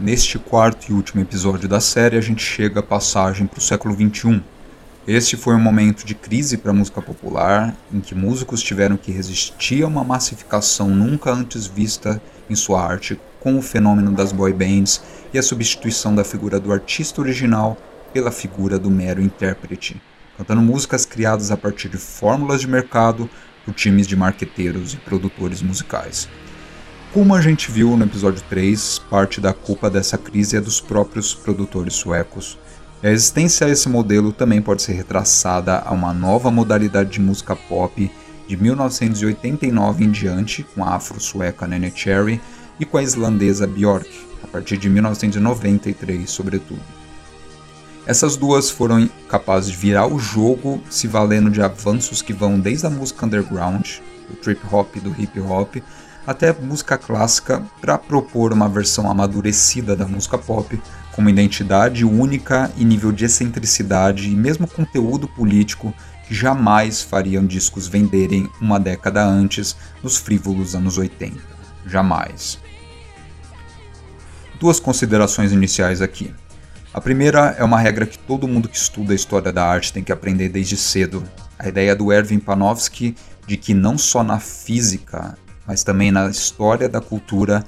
Neste quarto e último episódio da série, a gente chega a passagem para o século XXI. Este foi um momento de crise para a música popular, em que músicos tiveram que resistir a uma massificação nunca antes vista em sua arte, com o fenômeno das boy bands e a substituição da figura do artista original pela figura do mero intérprete, cantando músicas criadas a partir de fórmulas de mercado por times de marqueteiros e produtores musicais. Como a gente viu no episódio 3, parte da culpa dessa crise é dos próprios produtores suecos. E a existência a esse modelo também pode ser retraçada a uma nova modalidade de música pop de 1989 em diante, com a afro-sueca Nene Cherry e com a islandesa Björk, a partir de 1993, sobretudo. Essas duas foram capazes de virar o jogo se valendo de avanços que vão desde a música underground, do trip hop e do hip hop, até música clássica para propor uma versão amadurecida da música pop, com uma identidade única e nível de excentricidade e mesmo conteúdo político que jamais fariam discos venderem uma década antes nos frívolos anos 80. Jamais. Duas considerações iniciais aqui. A primeira é uma regra que todo mundo que estuda a história da arte tem que aprender desde cedo. A ideia do Erwin Panofsky de que não só na física, mas também na história da cultura,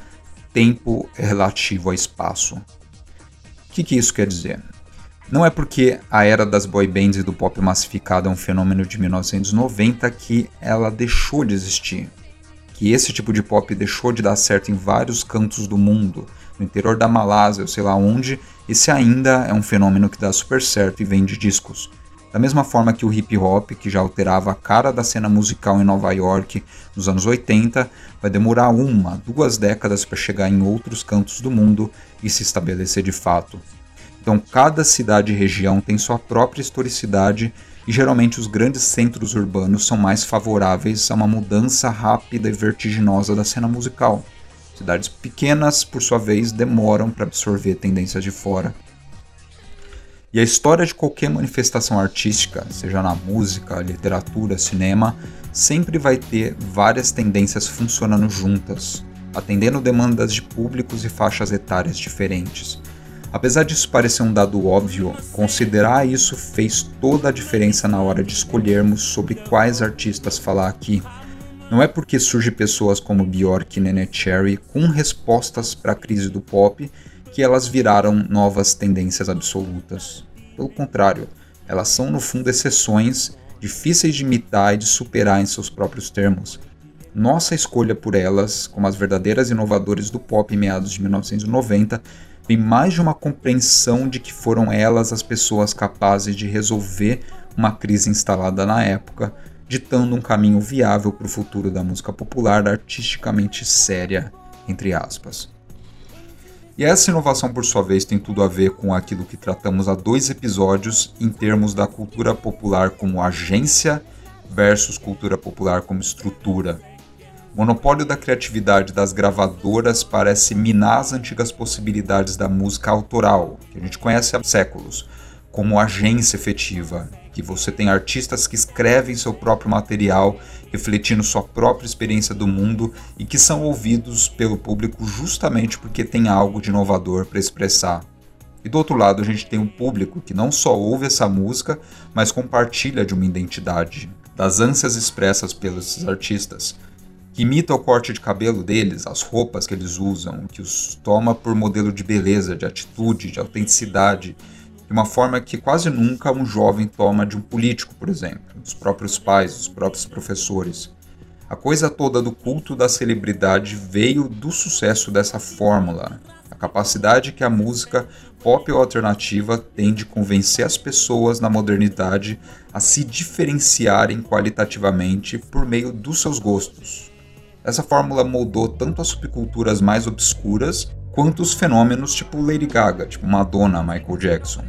tempo é relativo a espaço. O que, que isso quer dizer? Não é porque a era das boy bands e do pop massificado é um fenômeno de 1990 que ela deixou de existir. Que esse tipo de pop deixou de dar certo em vários cantos do mundo, no interior da Malásia ou sei lá onde, esse ainda é um fenômeno que dá super certo e vende discos. Da mesma forma que o hip hop, que já alterava a cara da cena musical em Nova York nos anos 80, vai demorar uma, duas décadas para chegar em outros cantos do mundo e se estabelecer de fato. Então, cada cidade e região tem sua própria historicidade e geralmente os grandes centros urbanos são mais favoráveis a uma mudança rápida e vertiginosa da cena musical. Cidades pequenas, por sua vez, demoram para absorver tendências de fora. E a história de qualquer manifestação artística, seja na música, literatura, cinema, sempre vai ter várias tendências funcionando juntas, atendendo demandas de públicos e faixas etárias diferentes. Apesar disso parecer um dado óbvio, considerar isso fez toda a diferença na hora de escolhermos sobre quais artistas falar aqui. Não é porque surgem pessoas como Bjork e Nene Cherry com respostas para a crise do pop que elas viraram novas tendências absolutas. Pelo contrário, elas são no fundo exceções difíceis de imitar e de superar em seus próprios termos. Nossa escolha por elas, como as verdadeiras inovadoras do pop em meados de 1990, vem mais de uma compreensão de que foram elas as pessoas capazes de resolver uma crise instalada na época ditando um caminho viável para o futuro da música popular artisticamente séria, entre aspas. E essa inovação, por sua vez, tem tudo a ver com aquilo que tratamos há dois episódios em termos da cultura popular como agência versus cultura popular como estrutura. O monopólio da criatividade das gravadoras parece minar as antigas possibilidades da música autoral, que a gente conhece há séculos, como agência efetiva, que você tem artistas que escrevem seu próprio material, refletindo sua própria experiência do mundo e que são ouvidos pelo público justamente porque tem algo de inovador para expressar. E do outro lado, a gente tem um público que não só ouve essa música, mas compartilha de uma identidade, das ânsias expressas pelos artistas, que imita o corte de cabelo deles, as roupas que eles usam, que os toma por modelo de beleza, de atitude, de autenticidade de uma forma que quase nunca um jovem toma de um político, por exemplo, dos próprios pais, dos próprios professores. A coisa toda do culto da celebridade veio do sucesso dessa fórmula, a capacidade que a música pop ou alternativa tem de convencer as pessoas na modernidade a se diferenciarem qualitativamente por meio dos seus gostos. Essa fórmula moldou tanto as subculturas mais obscuras quanto os fenômenos tipo Lady Gaga, tipo Madonna, Michael Jackson.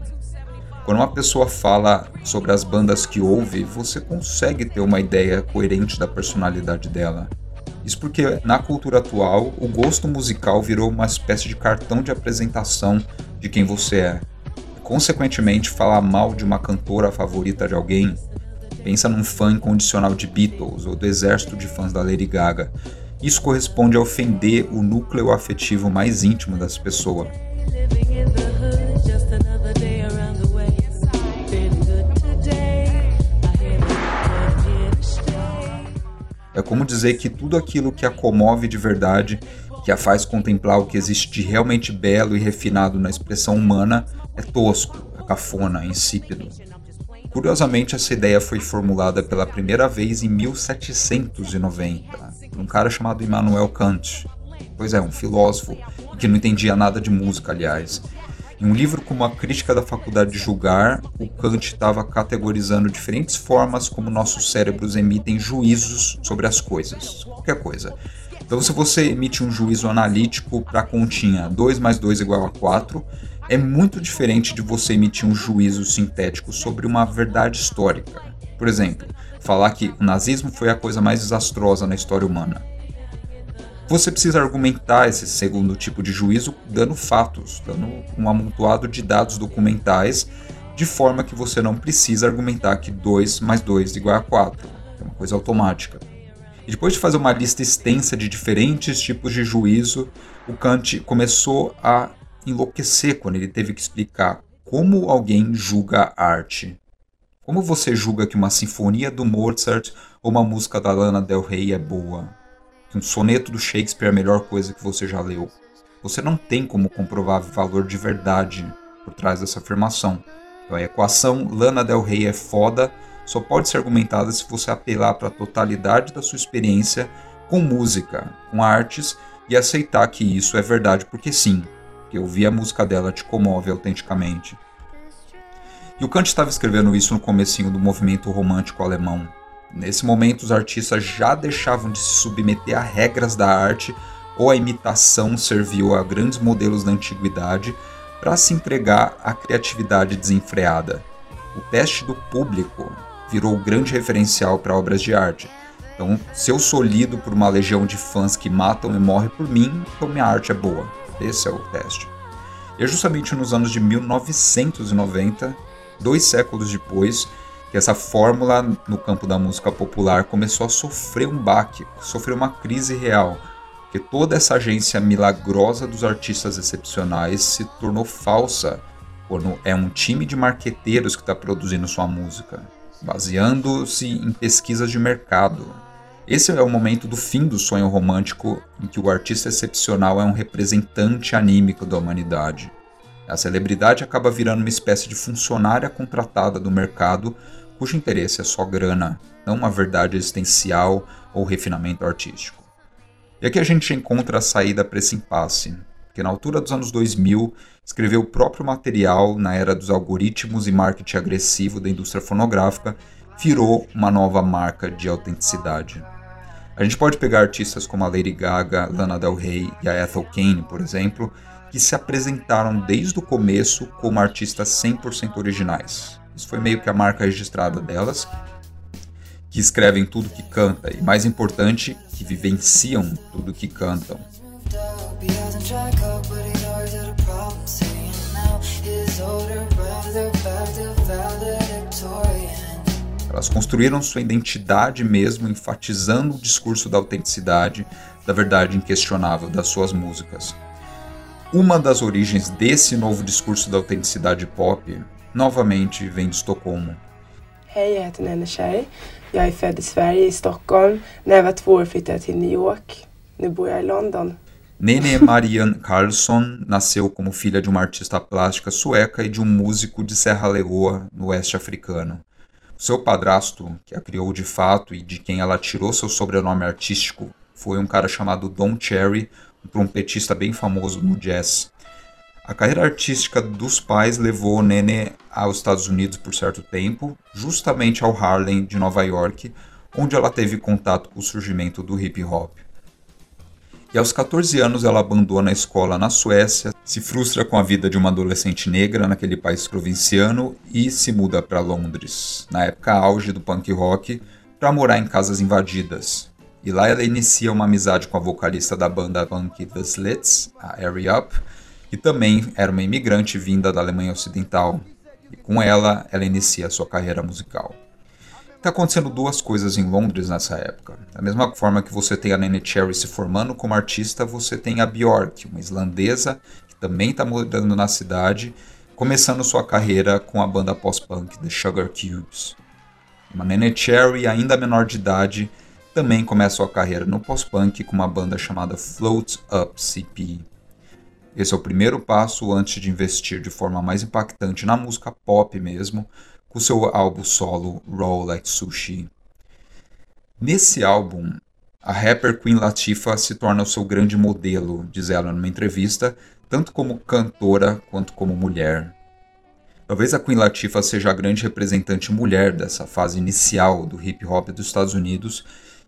Quando uma pessoa fala sobre as bandas que ouve, você consegue ter uma ideia coerente da personalidade dela. Isso porque na cultura atual, o gosto musical virou uma espécie de cartão de apresentação de quem você é. Consequentemente, falar mal de uma cantora favorita de alguém, pensa num fã incondicional de Beatles ou do exército de fãs da Lady Gaga. Isso corresponde a ofender o núcleo afetivo mais íntimo das pessoa. É como dizer que tudo aquilo que a comove de verdade, que a faz contemplar o que existe de realmente belo e refinado na expressão humana, é tosco, é cafona, é insípido. Curiosamente, essa ideia foi formulada pela primeira vez em 1790, um cara chamado Immanuel Kant. Pois é, um filósofo, que não entendia nada de música, aliás. Em um livro como A Crítica da Faculdade de Julgar, o Kant estava categorizando diferentes formas como nossos cérebros emitem juízos sobre as coisas, qualquer coisa. Então, se você emite um juízo analítico para a continha 2 mais 2 igual a 4, é muito diferente de você emitir um juízo sintético sobre uma verdade histórica. Por exemplo, falar que o nazismo foi a coisa mais desastrosa na história humana. Você precisa argumentar esse segundo tipo de juízo dando fatos, dando um amontoado de dados documentais, de forma que você não precisa argumentar que 2 mais 2 igual a 4. É uma coisa automática. E depois de fazer uma lista extensa de diferentes tipos de juízo, o Kant começou a enlouquecer quando ele teve que explicar como alguém julga arte. Como você julga que uma sinfonia do Mozart ou uma música da Lana Del Rey é boa? Que um soneto do Shakespeare é a melhor coisa que você já leu? Você não tem como comprovar valor de verdade por trás dessa afirmação. Então, a equação Lana Del Rey é foda só pode ser argumentada se você apelar para a totalidade da sua experiência com música, com artes e aceitar que isso é verdade porque sim, que ouvir a música dela te comove autenticamente. E o Kant estava escrevendo isso no comecinho do movimento romântico alemão. Nesse momento, os artistas já deixavam de se submeter a regras da arte ou a imitação serviu a grandes modelos da antiguidade para se entregar à criatividade desenfreada. O teste do público virou o grande referencial para obras de arte. Então, se eu sou lido por uma legião de fãs que matam e morrem por mim, então minha arte é boa. Esse é o teste. E é justamente nos anos de 1990, dois séculos depois, que essa fórmula no campo da música popular começou a sofrer um baque, sofrer uma crise real, que toda essa agência milagrosa dos artistas excepcionais se tornou falsa quando é um time de marqueteiros que está produzindo sua música, baseando-se em pesquisas de mercado, esse é o momento do fim do sonho romântico em que o artista excepcional é um representante anímico da humanidade. A celebridade acaba virando uma espécie de funcionária contratada do mercado cujo interesse é só grana, não uma verdade existencial ou refinamento artístico. E aqui a gente encontra a saída para esse impasse, que na altura dos anos 2000 escreveu o próprio material na era dos algoritmos e marketing agressivo da indústria fonográfica virou uma nova marca de autenticidade. A gente pode pegar artistas como a Lady Gaga, Lana Del Rey e a Ethel Kane, por exemplo, que se apresentaram desde o começo como artistas 100% originais. Isso foi meio que a marca registrada delas, que escrevem tudo que canta e, mais importante, que vivenciam tudo que cantam. Elas construíram sua identidade mesmo, enfatizando o discurso da autenticidade, da verdade inquestionável das suas músicas. Uma das origens desse novo discurso da autenticidade pop, novamente, vem de Estocolmo. Hej, jag heter Nenne Tjej. Jag är född i Sverige, i Stockholm. När jag var två år flyttade jag till New York. Nu bor jag i London. Nene Marianne Carlsson nasceu como filha de uma artista plástica sueca e de um músico de Serra Leoa, no oeste africano. Seu padrasto, que a criou de fato e de quem ela tirou seu sobrenome artístico, foi um cara chamado Don Cherry, trompetista bem famoso no jazz. A carreira artística dos pais levou Nene aos Estados Unidos por certo tempo, justamente ao Harlem de Nova York, onde ela teve contato com o surgimento do hip hop. E aos 14 anos ela abandona a escola na Suécia, se frustra com a vida de uma adolescente negra naquele país provinciano e se muda para Londres, na época auge do punk rock, para morar em casas invadidas. E lá ela inicia uma amizade com a vocalista da banda punk The Slits, a Harry Up, que também era uma imigrante vinda da Alemanha Ocidental. E com ela, ela inicia sua carreira musical. Está acontecendo duas coisas em Londres nessa época. Da mesma forma que você tem a Nene Cherry se formando como artista, você tem a Björk, uma islandesa que também está morando na cidade, começando sua carreira com a banda pós-punk The Sugar Cubes. Uma Nene Cherry ainda menor de idade também começa sua carreira no pós-punk com uma banda chamada Float Up CP. Esse é o primeiro passo antes de investir de forma mais impactante na música pop mesmo, com seu álbum solo Roll Like Sushi. Nesse álbum, a rapper Queen Latifah se torna o seu grande modelo, diz ela numa entrevista, tanto como cantora quanto como mulher. Talvez a Queen Latifah seja a grande representante mulher dessa fase inicial do hip hop dos Estados Unidos,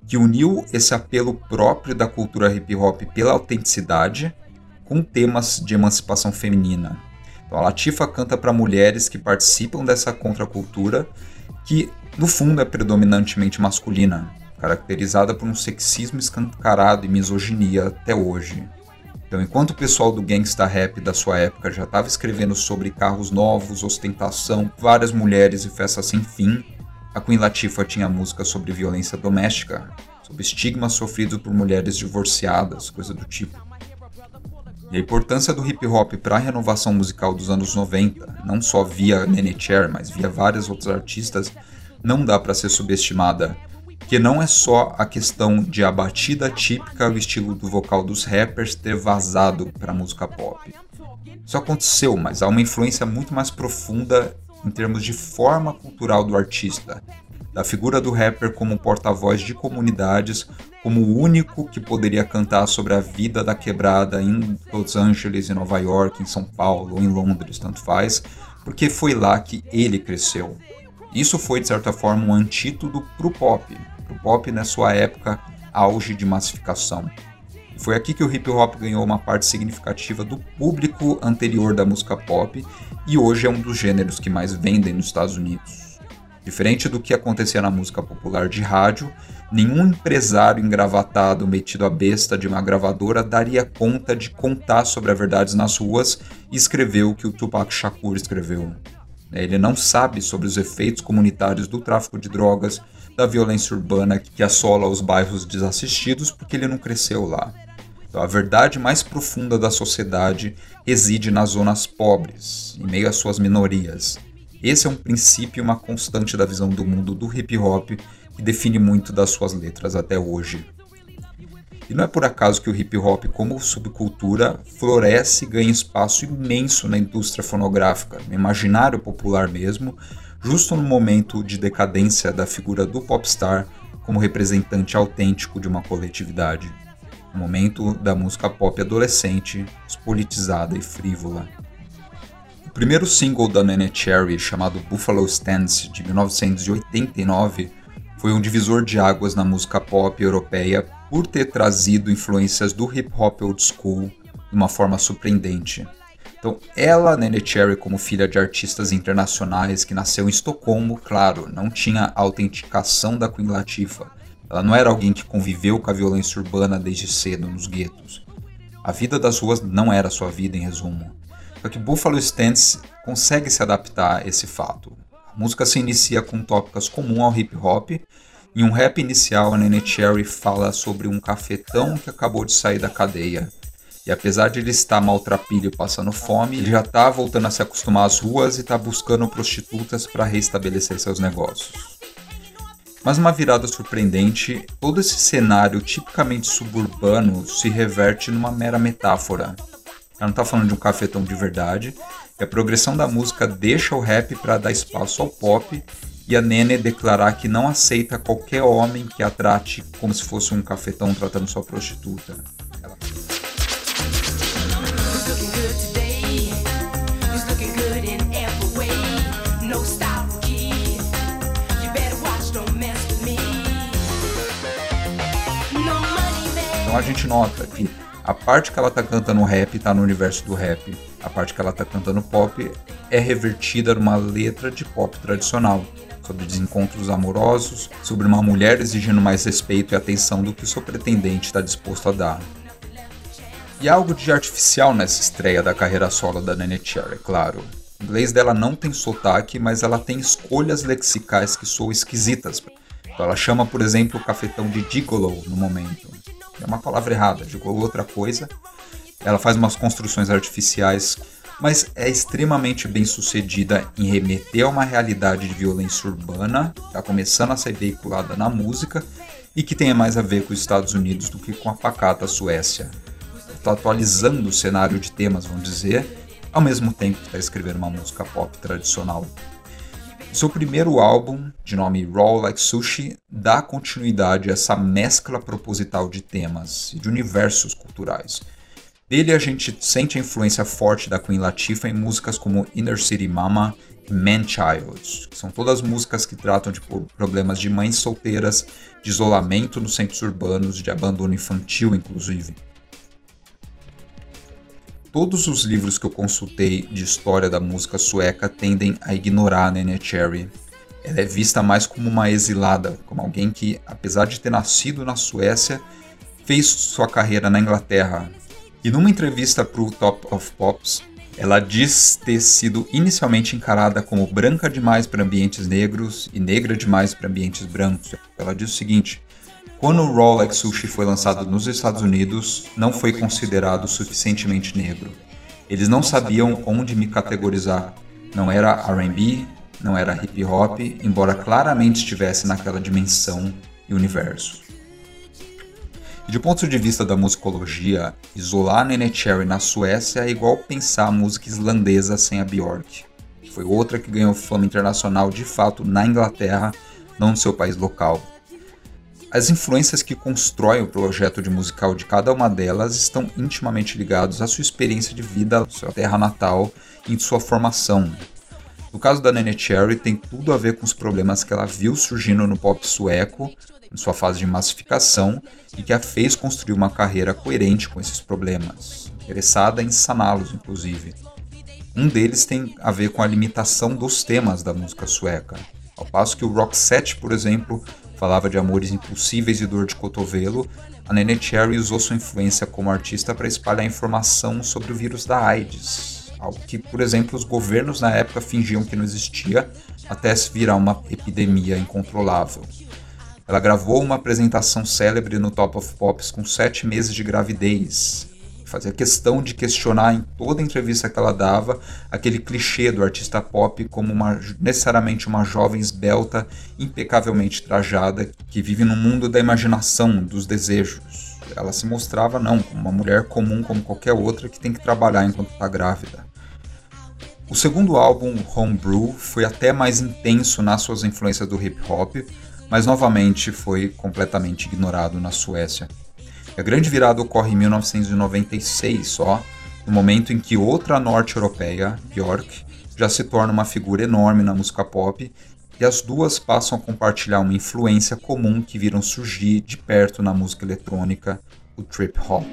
que uniu esse apelo próprio da cultura hip hop pela autenticidade com temas de emancipação feminina. Então, a Latifah canta para mulheres que participam dessa contracultura, que no fundo é predominantemente masculina, caracterizada por um sexismo escancarado e misoginia até hoje. Então, enquanto o pessoal do gangsta rap da sua época já estava escrevendo sobre carros novos, ostentação, várias mulheres e festas sem fim, a Queen Latifah tinha música sobre violência doméstica, sobre estigma sofrido por mulheres divorciadas, coisa do tipo. E a importância do hip hop para a renovação musical dos anos 90, não só via Nene Cher, mas via vários outros artistas, não dá para ser subestimada que não é só a questão de a batida típica, o estilo do vocal dos rappers ter vazado para a música pop. Isso aconteceu, mas há uma influência muito mais profunda em termos de forma cultural do artista, da figura do rapper como porta-voz de comunidades, como o único que poderia cantar sobre a vida da quebrada em Los Angeles, em Nova York, em São Paulo ou em Londres, tanto faz, porque foi lá que ele cresceu. Isso foi, de certa forma, um antídoto o pop, o pop na sua época auge de massificação. Foi aqui que o hip hop ganhou uma parte significativa do público anterior da música pop e hoje é um dos gêneros que mais vendem nos Estados Unidos. Diferente do que acontecia na música popular de rádio, nenhum empresário engravatado metido à besta de uma gravadora daria conta de contar sobre as verdades nas ruas e escrever o que o Tupac Shakur escreveu. Ele não sabe sobre os efeitos comunitários do tráfico de drogas, da violência urbana que assola os bairros desassistidos porque ele não cresceu lá. Então, a verdade mais profunda da sociedade reside nas zonas pobres, em meio às suas minorias. Esse é um princípio e uma constante da visão do mundo do hip hop que define muito das suas letras até hoje. E não é por acaso que o hip hop, como subcultura, floresce e ganha espaço imenso na indústria fonográfica, no imaginário popular mesmo, justo no momento de decadência da figura do popstar como representante autêntico de uma coletividade. O momento da música pop adolescente, despolitizada e frívola. O primeiro single da Nene Cherry, chamado Buffalo Stance, de 1989, foi um divisor de águas na música pop europeia por ter trazido influências do hip hop old school de uma forma surpreendente. Então, ela, Nene Cherry, como filha de artistas internacionais que nasceu em Estocolmo, claro, não tinha autenticação da Queen Latifah. Ela não era alguém que conviveu com a violência urbana desde cedo nos guetos. A vida das ruas não era sua vida, em resumo. Só que Buffalo Stance consegue se adaptar a esse fato. A música se inicia com tópicos comuns ao hip hop. Em um rap inicial, a Nene Cherry fala sobre um cafetão que acabou de sair da cadeia e apesar de ele estar maltrapilho e passando fome, ele já está voltando a se acostumar às ruas e está buscando prostitutas para reestabelecer seus negócios. Mas uma virada surpreendente, todo esse cenário tipicamente suburbano se reverte numa mera metáfora. Ela não está falando de um cafetão de verdade, e a progressão da música deixa o rap para dar espaço ao pop e a Nene declarar que não aceita qualquer homem que a trate como se fosse um cafetão tratando sua prostituta. Então a gente nota que a parte que ela tá cantando rap tá no universo do rap, a parte que ela tá cantando pop é revertida numa letra de pop tradicional, sobre desencontros amorosos, sobre uma mulher exigindo mais respeito e atenção do que o seu pretendente está disposto a dar. E algo de artificial nessa estreia da carreira solo da Nene Cherry, é claro. O inglês dela não tem sotaque, mas ela tem escolhas lexicais que soam esquisitas. Então ela chama, por exemplo, o cafetão de gigolo no momento é uma palavra errada, jogou outra coisa. Ela faz umas construções artificiais, mas é extremamente bem sucedida em remeter a uma realidade de violência urbana, está começando a ser veiculada na música, e que tenha mais a ver com os Estados Unidos do que com a pacata Suécia. Está atualizando o cenário de temas, vamos dizer, ao mesmo tempo que está escrevendo uma música pop tradicional. Seu primeiro álbum, de nome Raw Like Sushi, dá continuidade a essa mescla proposital de temas e de universos culturais. Dele a gente sente a influência forte da Queen Latifah em músicas como Inner City Mama e Man Child, que são todas músicas que tratam de problemas de mães solteiras, de isolamento nos centros urbanos, de abandono infantil, inclusive. Todos os livros que eu consultei de história da música sueca tendem a ignorar Nene Cherry. Ela é vista mais como uma exilada, como alguém que, apesar de ter nascido na Suécia, fez sua carreira na Inglaterra. E numa entrevista para o Top of Pops, ela diz ter sido inicialmente encarada como branca demais para ambientes negros e negra demais para ambientes brancos. Ela diz o seguinte: quando o Rolex Sushi foi lançado nos Estados Unidos, não foi considerado suficientemente negro. Eles não sabiam onde me categorizar. Não era R&B, não era hip hop, embora claramente estivesse naquela dimensão e universo. De ponto de vista da musicologia, isolar Nene Cherry na Suécia é igual pensar a música islandesa sem a Björk, que foi outra que ganhou fama internacional de fato na Inglaterra, não no seu país local. As influências que constroem o projeto de musical de cada uma delas estão intimamente ligados à sua experiência de vida, sua terra natal e sua formação. No caso da Nene Cherry, tem tudo a ver com os problemas que ela viu surgindo no pop sueco, em sua fase de massificação, e que a fez construir uma carreira coerente com esses problemas, interessada em saná-los, inclusive. Um deles tem a ver com a limitação dos temas da música sueca. Ao passo que o Rock Set, por exemplo, falava de amores impossíveis e dor de cotovelo, a Nene Cherry usou sua influência como artista para espalhar informação sobre o vírus da AIDS, algo que, por exemplo, os governos na época fingiam que não existia, até se virar uma epidemia incontrolável. Ela gravou uma apresentação célebre no Top of Pops com sete meses de gravidez, fazia questão de questionar em toda entrevista que ela dava aquele clichê do artista pop como uma, necessariamente uma jovem esbelta, impecavelmente trajada, que vive no mundo da imaginação, dos desejos. Ela se mostrava, não, como uma mulher comum como qualquer outra que tem que trabalhar enquanto está grávida. O segundo álbum, Homebrew, foi até mais intenso nas suas influências do hip hop, mas novamente foi completamente ignorado na Suécia. A grande virada ocorre em 1996 só, no momento em que outra norte-europeia, Björk, já se torna uma figura enorme na música pop e as duas passam a compartilhar uma influência comum que viram surgir de perto na música eletrônica, o trip hop.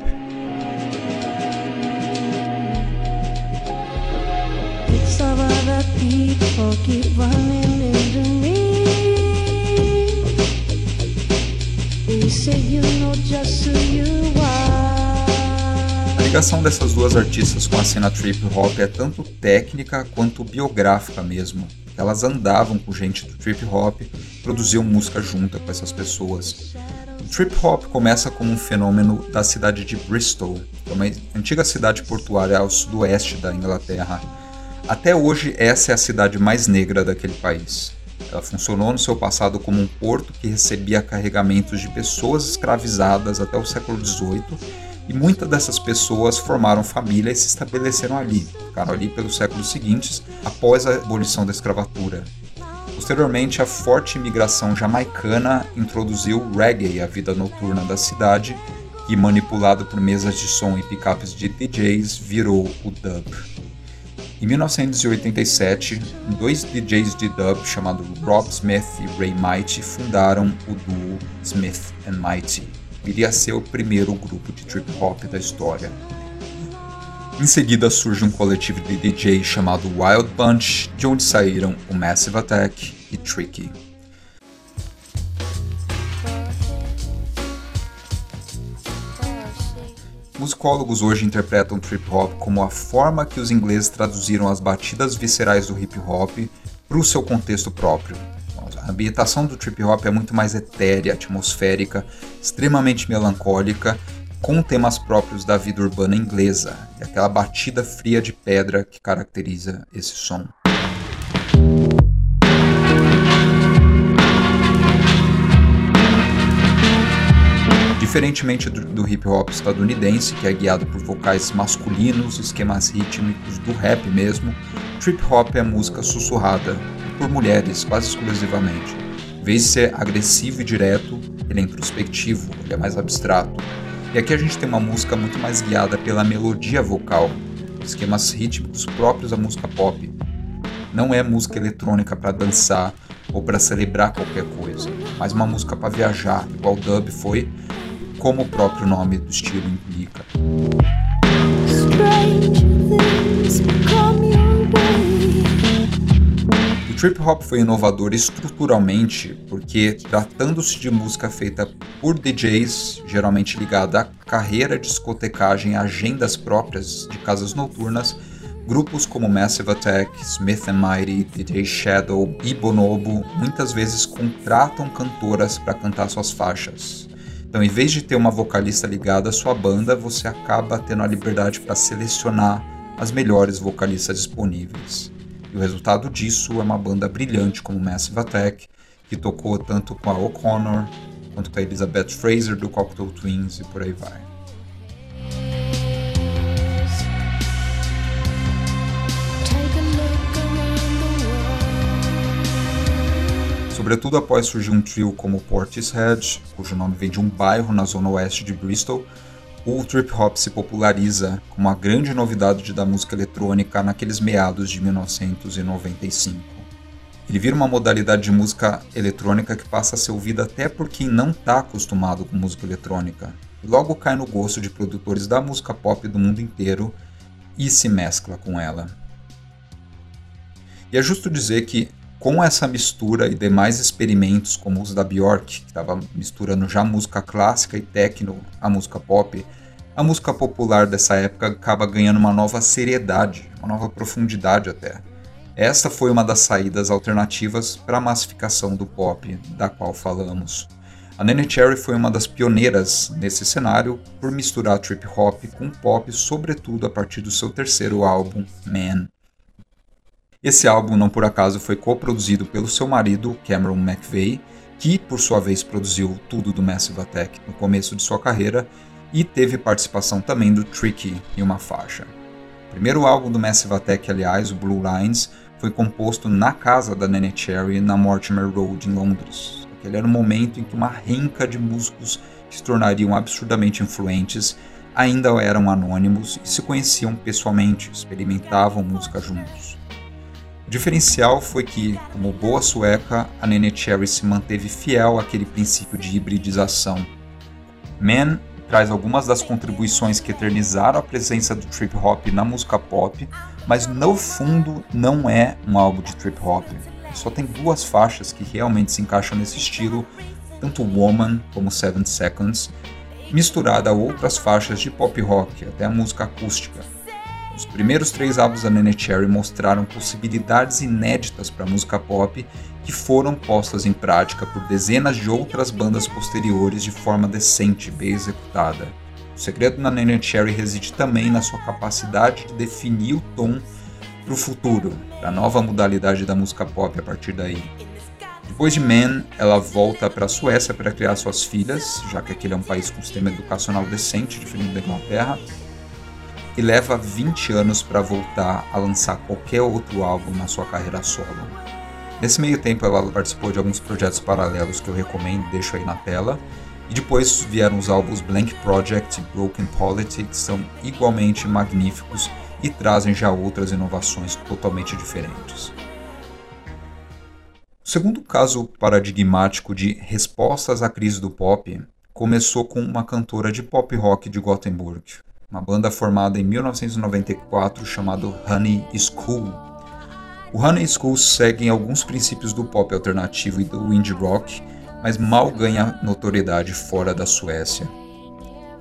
A ligação dessas duas artistas com a cena trip hop é tanto técnica quanto biográfica mesmo. Elas andavam com gente do trip hop, produziam música junta com essas pessoas. O trip hop começa como um fenômeno da cidade de Bristol, é uma antiga cidade portuária ao sudoeste da Inglaterra. Até hoje, essa é a cidade mais negra daquele país. Ela funcionou no seu passado como um porto que recebia carregamentos de pessoas escravizadas até o século XVIII e muitas dessas pessoas formaram família e se estabeleceram ali, ficaram ali pelos séculos seguintes após a abolição da escravatura. Posteriormente, a forte imigração jamaicana introduziu o reggae à vida noturna da cidade e, manipulado por mesas de som e picapes de DJs, virou o dub. Em 1987, dois DJs de dub chamados Rob Smith e Ray Mighty fundaram o duo Smith and Mighty. Iria ser o primeiro grupo de trip hop da história. Em seguida surge um coletivo de DJs chamado Wild Bunch, de onde saíram o Massive Attack e Tricky. Musicólogos hoje interpretam trip hop como a forma que os ingleses traduziram as batidas viscerais do hip hop para o seu contexto próprio. A ambientação do trip hop é muito mais etérea, atmosférica, extremamente melancólica, com temas próprios da vida urbana inglesa e aquela batida fria de pedra que caracteriza esse som. Diferentemente do, do hip hop estadunidense, que é guiado por vocais masculinos, esquemas rítmicos do rap mesmo, trip hop é música sussurrada por mulheres, quase exclusivamente. Em vez de ser agressivo e direto, ele é introspectivo, ele é mais abstrato. E aqui a gente tem uma música muito mais guiada pela melodia vocal, esquemas rítmicos próprios da música pop. Não é música eletrônica para dançar ou para celebrar qualquer coisa, mas uma música para viajar, igual o dub foi, como o próprio nome do estilo implica. O trip hop foi inovador estruturalmente porque, tratando-se de música feita por DJs, geralmente ligada à carreira de discotecagem e agendas próprias de casas noturnas, grupos como Massive Attack, Smith Mighty, DJ Shadow e Bonobo muitas vezes contratam cantoras para cantar suas faixas. Então, em vez de ter uma vocalista ligada à sua banda, você acaba tendo a liberdade para selecionar as melhores vocalistas disponíveis. E o resultado disso é uma banda brilhante como Massive Attack, que tocou tanto com a O'Connor quanto com a Elizabeth Fraser do Cocktail Twins e por aí vai. Sobretudo após surgir um trio como Portishead, cujo nome vem de um bairro na zona oeste de Bristol, o trip hop se populariza como a grande novidade da música eletrônica naqueles meados de 1995. Ele vira uma modalidade de música eletrônica que passa a ser ouvida até por quem não está acostumado com música eletrônica, e logo cai no gosto de produtores da música pop do mundo inteiro e se mescla com ela. E é justo dizer que com essa mistura e demais experimentos, como os da Bjork, que estava misturando já música clássica e techno à música pop, a música popular dessa época acaba ganhando uma nova seriedade, uma nova profundidade até. Esta foi uma das saídas alternativas para a massificação do pop da qual falamos. A Nene Cherry foi uma das pioneiras nesse cenário por misturar trip hop com pop, sobretudo a partir do seu terceiro álbum, Man. Esse álbum, não por acaso, foi coproduzido pelo seu marido, Cameron McVeigh, que por sua vez produziu tudo do Massive Attack no começo de sua carreira e teve participação também do Tricky em uma faixa. O primeiro álbum do Massive Attack, aliás, o Blue Lines, foi composto na casa da Nene Cherry na Mortimer Road, em Londres. Aquele era o momento em que uma renca de músicos que se tornariam absurdamente influentes ainda eram anônimos e se conheciam pessoalmente, experimentavam música juntos. O diferencial foi que, como boa sueca, a Nene Cherry se manteve fiel àquele princípio de hibridização. Man traz algumas das contribuições que eternizaram a presença do trip hop na música pop, mas no fundo não é um álbum de trip hop. Só tem duas faixas que realmente se encaixam nesse estilo, tanto Woman como Seven Seconds, misturada a outras faixas de pop rock, até a música acústica. Os primeiros três álbuns da Nene Cherry mostraram possibilidades inéditas para a música pop que foram postas em prática por dezenas de outras bandas posteriores de forma decente e bem executada. O segredo na Nene Cherry reside também na sua capacidade de definir o tom para o futuro, para a nova modalidade da música pop a partir daí. Depois de Man, ela volta para a Suécia para criar suas filhas, já que aquele é um país com sistema educacional decente, diferente da Inglaterra, e leva 20 anos para voltar a lançar qualquer outro álbum na sua carreira solo. Nesse meio tempo, ela participou de alguns projetos paralelos que eu recomendo, deixo aí na tela. E depois vieram os álbuns Blank Project e Broken Politics, são igualmente magníficos e trazem já outras inovações totalmente diferentes. O segundo caso paradigmático de respostas à crise do pop começou com uma cantora de pop rock de Gothenburg, uma banda formada em 1994 chamado Honey School. O Honey School segue alguns princípios do pop alternativo e do indie rock, mas mal ganha notoriedade fora da Suécia.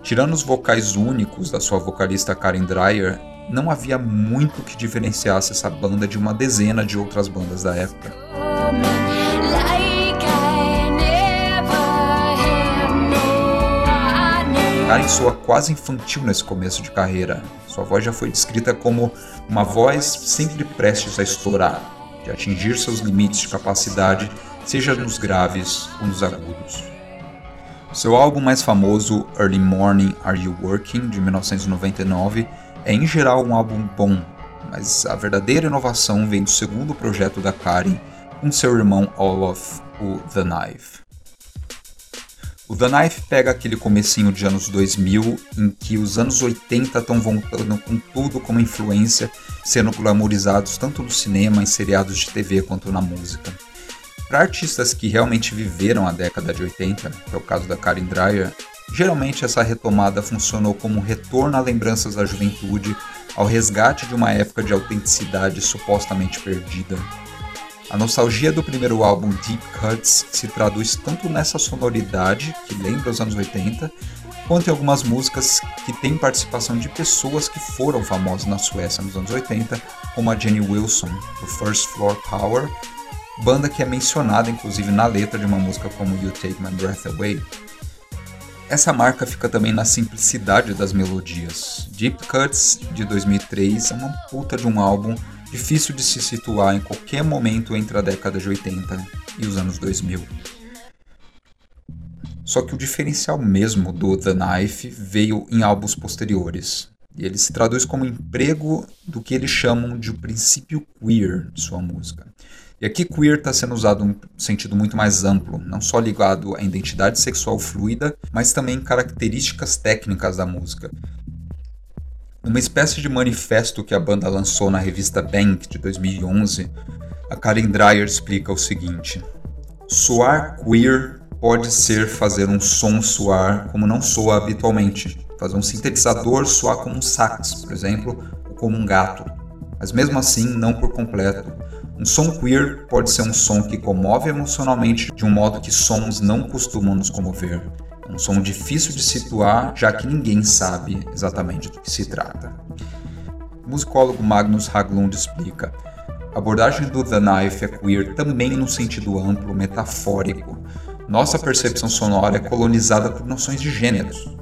Tirando os vocais únicos da sua vocalista Karen Dreyer, não havia muito que diferenciasse essa banda de uma dezena de outras bandas da época. Karen soa quase infantil nesse começo de carreira. Sua voz já foi descrita como uma voz sempre prestes a estourar, de atingir seus limites de capacidade, seja nos graves ou nos agudos. Seu álbum mais famoso, Early Morning Are You Working, de 1999, é em geral um álbum bom, mas a verdadeira inovação vem do segundo projeto da Karen com seu irmão Olaf, o The Knife. O The Knife pega aquele comecinho de anos 2000 em que os anos 80 estão voltando com tudo como influência, sendo glamorizados tanto no cinema, em seriados de TV quanto na música. Para artistas que realmente viveram a década de 80, que é o caso da Karen Dreyer, geralmente essa retomada funcionou como um retorno a lembranças da juventude, ao resgate de uma época de autenticidade supostamente perdida. A nostalgia do primeiro álbum Deep Cuts se traduz tanto nessa sonoridade, que lembra os anos 80, quanto em algumas músicas que têm participação de pessoas que foram famosas na Suécia nos anos 80, como a Jenny Wilson, do First Floor Power, banda que é mencionada inclusive na letra de uma música como You Take My Breath Away. Essa marca fica também na simplicidade das melodias. Deep Cuts, de 2003, é uma puta de um álbum difícil de se situar em qualquer momento entre a década de 80 e os anos 2000. Só que o diferencial mesmo do The Knife veio em álbuns posteriores. E ele se traduz como emprego do que eles chamam de o princípio queer de sua música. E aqui queer está sendo usado em um sentido muito mais amplo, não só ligado à identidade sexual fluida, mas também características técnicas da música, numa espécie de manifesto que a banda lançou na revista Bank de 2011, a Karen Dreyer explica o seguinte: Soar queer pode ser fazer um som soar como não soa habitualmente, fazer um sintetizador soar como um sax, por exemplo, ou como um gato, mas mesmo assim não por completo. Um som queer pode ser um som que comove emocionalmente de um modo que sons não costumam nos comover um som difícil de situar, já que ninguém sabe exatamente do que se trata. O musicólogo Magnus Haglund explica: a abordagem do The Knife é queer também no sentido amplo, metafórico. Nossa percepção sonora é colonizada por noções de gêneros.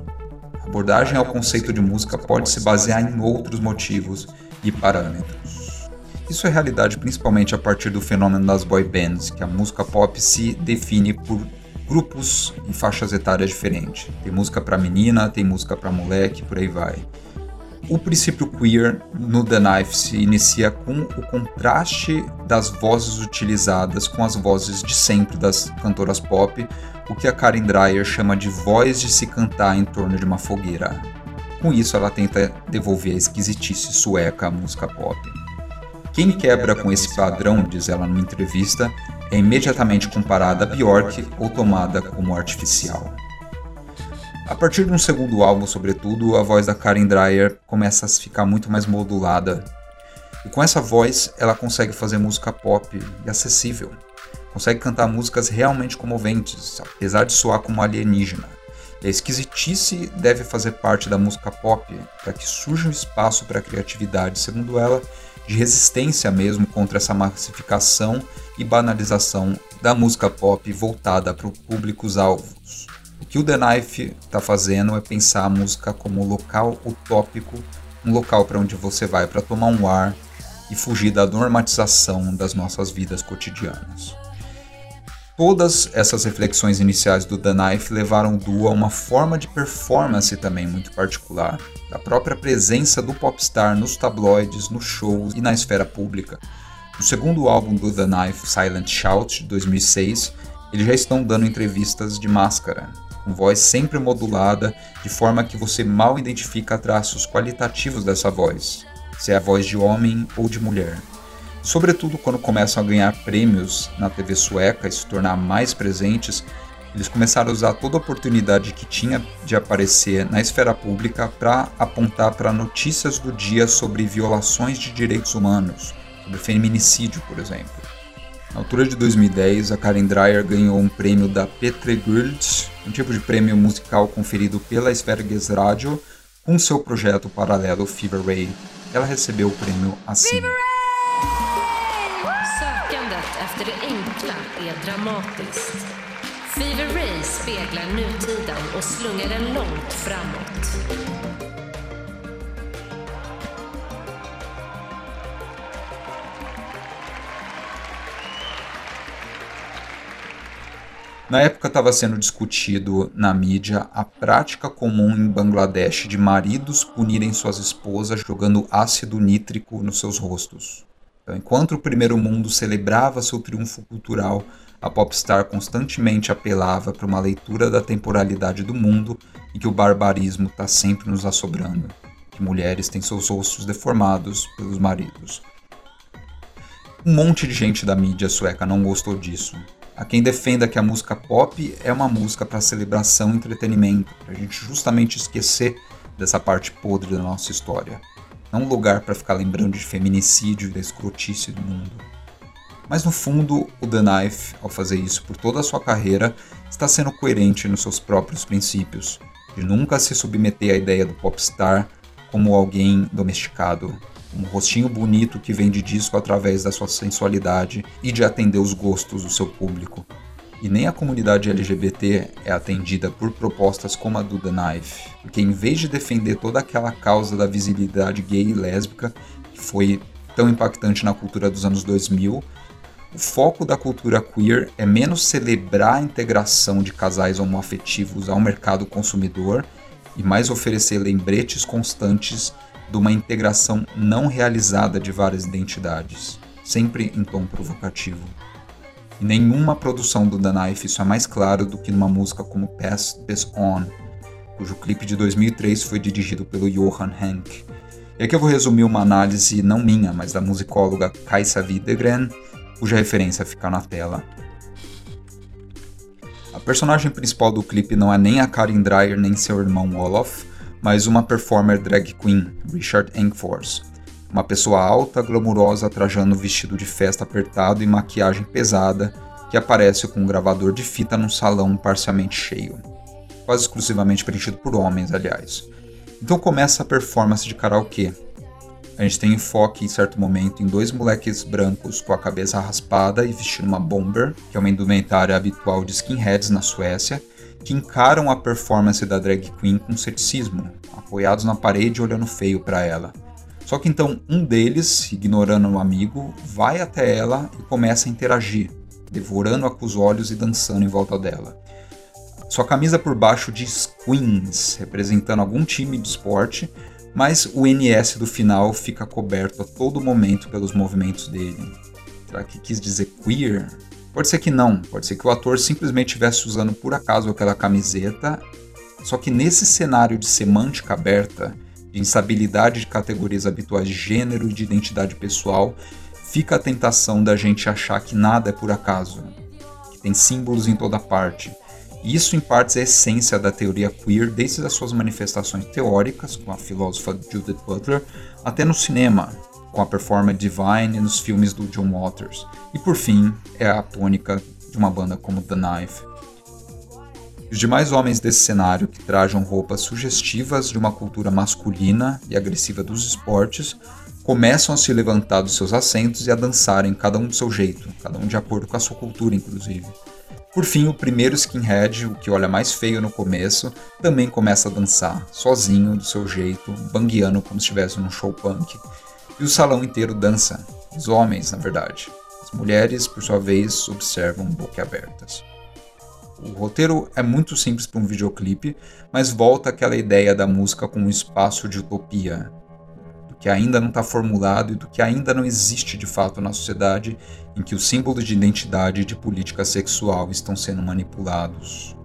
A abordagem ao conceito de música pode se basear em outros motivos e parâmetros. Isso é realidade principalmente a partir do fenômeno das boy bands, que a música pop se define por grupos e faixas etárias diferentes. Tem música para menina, tem música para moleque, por aí vai. O princípio queer no The Knife se inicia com o contraste das vozes utilizadas com as vozes de sempre das cantoras pop, o que a Karen Dreyer chama de voz de se cantar em torno de uma fogueira. Com isso, ela tenta devolver a esquisitice sueca à música pop. Quem quebra com esse padrão, diz ela numa entrevista, é imediatamente comparada a Bjork ou tomada como artificial. A partir de um segundo álbum, sobretudo, a voz da Karen Dreyer começa a ficar muito mais modulada. E com essa voz, ela consegue fazer música pop e acessível. Consegue cantar músicas realmente comoventes, apesar de soar como alienígena. A esquisitice deve fazer parte da música pop para que surja um espaço para a criatividade, segundo ela, de resistência mesmo contra essa massificação e banalização da música pop voltada para os públicos alvos. O que o The Knife está fazendo é pensar a música como um local utópico, um local para onde você vai para tomar um ar e fugir da normatização das nossas vidas cotidianas. Todas essas reflexões iniciais do The Knife levaram o duo a uma forma de performance também muito particular, da própria presença do popstar nos tabloides, nos shows e na esfera pública. No segundo álbum do The Knife, Silent Shout, de 2006, eles já estão dando entrevistas de máscara, com voz sempre modulada, de forma que você mal identifica traços qualitativos dessa voz, se é a voz de homem ou de mulher sobretudo quando começam a ganhar prêmios na TV sueca e se tornar mais presentes, eles começaram a usar toda a oportunidade que tinha de aparecer na esfera pública para apontar para notícias do dia sobre violações de direitos humanos, sobre feminicídio, por exemplo. Na altura de 2010, a Karen Dreyer ganhou um prêmio da Petre Guld, um tipo de prêmio musical conferido pela Sveriges Radio, com seu projeto paralelo Fever Ray. Ela recebeu o prêmio assim. Efter det enkla är dramatiskt. Fever Ray speglar nutiden och slungar den långt framåt. Na época estava sendo discutido na mídia a prática comum em Bangladesh de maridos punirem suas esposas jogando ácido nítrico nos seus rostos. Então, enquanto o primeiro mundo celebrava seu triunfo cultural, a popstar constantemente apelava para uma leitura da temporalidade do mundo e que o barbarismo está sempre nos assobrando, que mulheres têm seus rostos deformados pelos maridos. Um monte de gente da mídia sueca não gostou disso, a quem defenda que a música pop é uma música para celebração e entretenimento, para a gente justamente esquecer dessa parte podre da nossa história. Não um lugar para ficar lembrando de feminicídio e da escrotice do mundo. Mas no fundo, o The Knife, ao fazer isso por toda a sua carreira, está sendo coerente nos seus próprios princípios, de nunca se submeter à ideia do popstar como alguém domesticado, um rostinho bonito que vende disco através da sua sensualidade e de atender os gostos do seu público. E nem a comunidade LGBT é atendida por propostas como a do The Knife, porque em vez de defender toda aquela causa da visibilidade gay e lésbica, que foi tão impactante na cultura dos anos 2000, o foco da cultura queer é menos celebrar a integração de casais homoafetivos ao mercado consumidor e mais oferecer lembretes constantes de uma integração não realizada de várias identidades, sempre em tom provocativo. Em nenhuma produção do The Knife isso é mais claro do que numa música como Pass This On, cujo clipe de 2003 foi dirigido pelo Johan Henk. E aqui eu vou resumir uma análise não minha, mas da musicóloga Kajsa Widegren, cuja referência fica na tela. A personagem principal do clipe não é nem a Karin Dreyer nem seu irmão Olaf, mas uma performer drag queen, Richard Engfors. Uma pessoa alta, glamurosa, trajando vestido de festa apertado e maquiagem pesada, que aparece com um gravador de fita num salão parcialmente cheio. Quase exclusivamente preenchido por homens, aliás. Então começa a performance de karaokê. A gente tem enfoque em certo momento em dois moleques brancos com a cabeça raspada e vestindo uma bomber, que é uma indumentária habitual de skinheads na Suécia, que encaram a performance da drag queen com ceticismo, apoiados na parede olhando feio para ela. Só que então um deles, ignorando o amigo, vai até ela e começa a interagir, devorando-a com os olhos e dançando em volta dela. Sua camisa por baixo diz Queens, representando algum time de esporte, mas o NS do final fica coberto a todo momento pelos movimentos dele. Será que quis dizer queer? Pode ser que não, pode ser que o ator simplesmente estivesse usando por acaso aquela camiseta, só que nesse cenário de semântica aberta, de instabilidade de categorias habituais de gênero e de identidade pessoal, fica a tentação da gente achar que nada é por acaso, que tem símbolos em toda parte. E isso, em partes, é a essência da teoria queer, desde as suas manifestações teóricas, com a filósofa Judith Butler, até no cinema, com a performance Divine nos filmes do John Waters. E por fim, é a tônica de uma banda como The Knife. Os demais homens desse cenário que trajam roupas sugestivas de uma cultura masculina e agressiva dos esportes começam a se levantar dos seus assentos e a dançarem cada um do seu jeito, cada um de acordo com a sua cultura, inclusive. Por fim, o primeiro skinhead, o que olha mais feio no começo, também começa a dançar, sozinho, do seu jeito, bangueando como se estivesse num show punk, e o salão inteiro dança. Os homens, na verdade. As mulheres, por sua vez, observam boquiabertas. O roteiro é muito simples para um videoclipe, mas volta àquela ideia da música como um espaço de utopia, do que ainda não está formulado e do que ainda não existe de fato na sociedade, em que os símbolos de identidade e de política sexual estão sendo manipulados.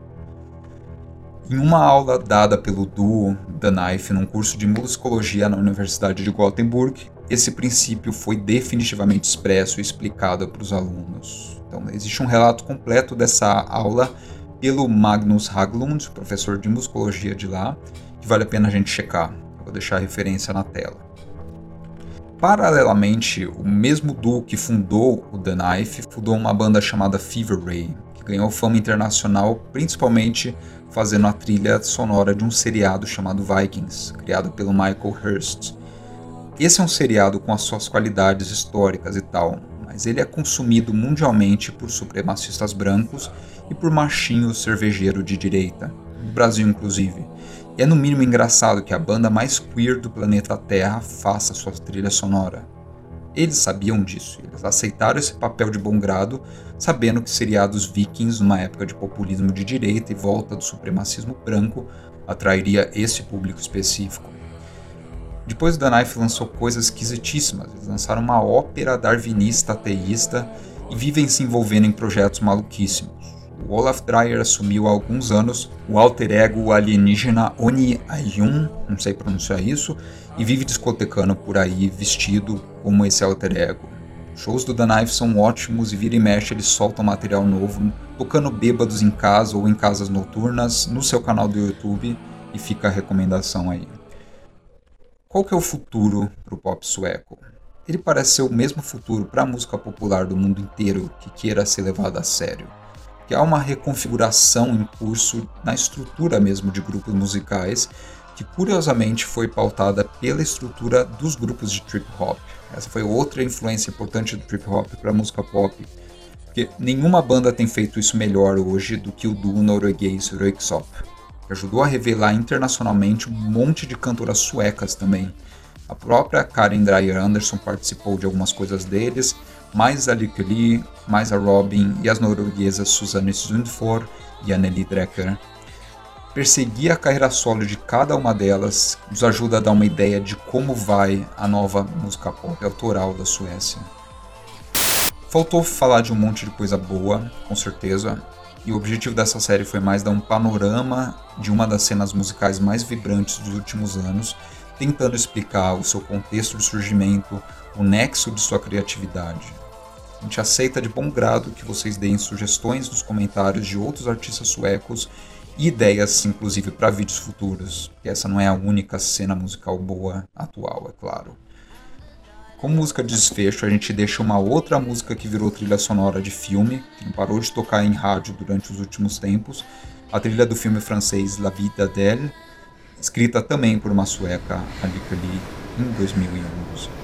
Em uma aula dada pelo duo The Knife num curso de musicologia na Universidade de Gothenburg, esse princípio foi definitivamente expresso e explicado para os alunos. Então, existe um relato completo dessa aula pelo Magnus Haglund, professor de musicologia de lá, que vale a pena a gente checar. Eu vou deixar a referência na tela. Paralelamente, o mesmo duo que fundou o The Knife fundou uma banda chamada Fever Ray, que ganhou fama internacional principalmente fazendo a trilha sonora de um seriado chamado Vikings, criado pelo Michael Hurst. Esse é um seriado com as suas qualidades históricas e tal, mas ele é consumido mundialmente por supremacistas brancos e por machinhos cervejeiro de direita, no Brasil inclusive. E é no mínimo engraçado que a banda mais queer do planeta Terra faça sua trilha sonora. Eles sabiam disso, eles aceitaram esse papel de bom grado, sabendo que seriados vikings, numa época de populismo de direita e volta do supremacismo branco, atrairia esse público específico. Depois o The Knife lançou coisas esquisitíssimas, eles lançaram uma ópera darwinista ateísta e vivem se envolvendo em projetos maluquíssimos. O Olaf Dreyer assumiu há alguns anos o alter ego alienígena Oni Ayun, não sei pronunciar isso, e vive discotecando por aí vestido como esse alter ego. Shows do The Knife são ótimos e vira e mexe eles soltam material novo, tocando bêbados em casa ou em casas noturnas no seu canal do YouTube e fica a recomendação aí. Qual que é o futuro para o pop sueco? Ele parece ser o mesmo futuro para a música popular do mundo inteiro que queira ser levada a sério que há uma reconfiguração em curso na estrutura mesmo de grupos musicais, que curiosamente foi pautada pela estrutura dos grupos de trip hop. Essa foi outra influência importante do trip hop para a música pop, porque nenhuma banda tem feito isso melhor hoje do que o duo norueguês Röyksopp, que ajudou a revelar internacionalmente um monte de cantoras suecas também. A própria Karen Dreyer Anderson participou de algumas coisas deles, mais a Lykke mais a Robin e as norueguesas Susanne Sundfør e Anneli Drecker. Perseguir a carreira solo de cada uma delas nos ajuda a dar uma ideia de como vai a nova música pop autoral da Suécia. Faltou falar de um monte de coisa boa, com certeza, e o objetivo dessa série foi mais dar um panorama de uma das cenas musicais mais vibrantes dos últimos anos, tentando explicar o seu contexto de surgimento, o nexo de sua criatividade. A gente aceita de bom grado que vocês deem sugestões nos comentários de outros artistas suecos e ideias, inclusive, para vídeos futuros, que essa não é a única cena musical boa atual, é claro. Como música de desfecho, a gente deixa uma outra música que virou trilha sonora de filme, que não parou de tocar em rádio durante os últimos tempos, a trilha do filme francês La Vida d'elle, escrita também por uma sueca, Lee, em 2011.